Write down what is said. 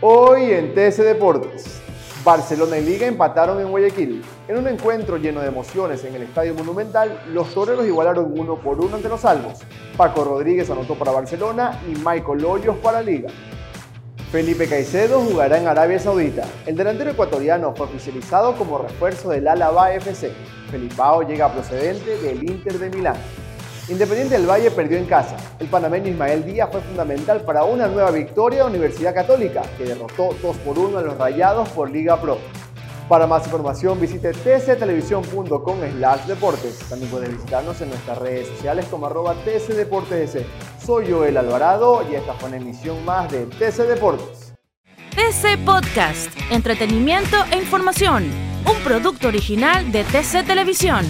Hoy en TS Deportes, Barcelona y Liga empataron en Guayaquil. En un encuentro lleno de emociones en el Estadio Monumental, los toreros igualaron uno por uno ante los salvos. Paco Rodríguez anotó para Barcelona y Michael Hoyos para Liga. Felipe Caicedo jugará en Arabia Saudita. El delantero ecuatoriano fue oficializado como refuerzo del Álava FC. Felipao llega procedente del Inter de Milán. Independiente del Valle perdió en casa. El panameño Ismael Díaz fue fundamental para una nueva victoria de Universidad Católica, que derrotó 2 por 1 a los Rayados por Liga Pro. Para más información visite tctelevisión.com slash deportes. También puedes visitarnos en nuestras redes sociales como arroba tcdeportes. Soy Joel Alvarado y esta fue una emisión más de TC Deportes. TC Podcast, entretenimiento e información, un producto original de TC Televisión.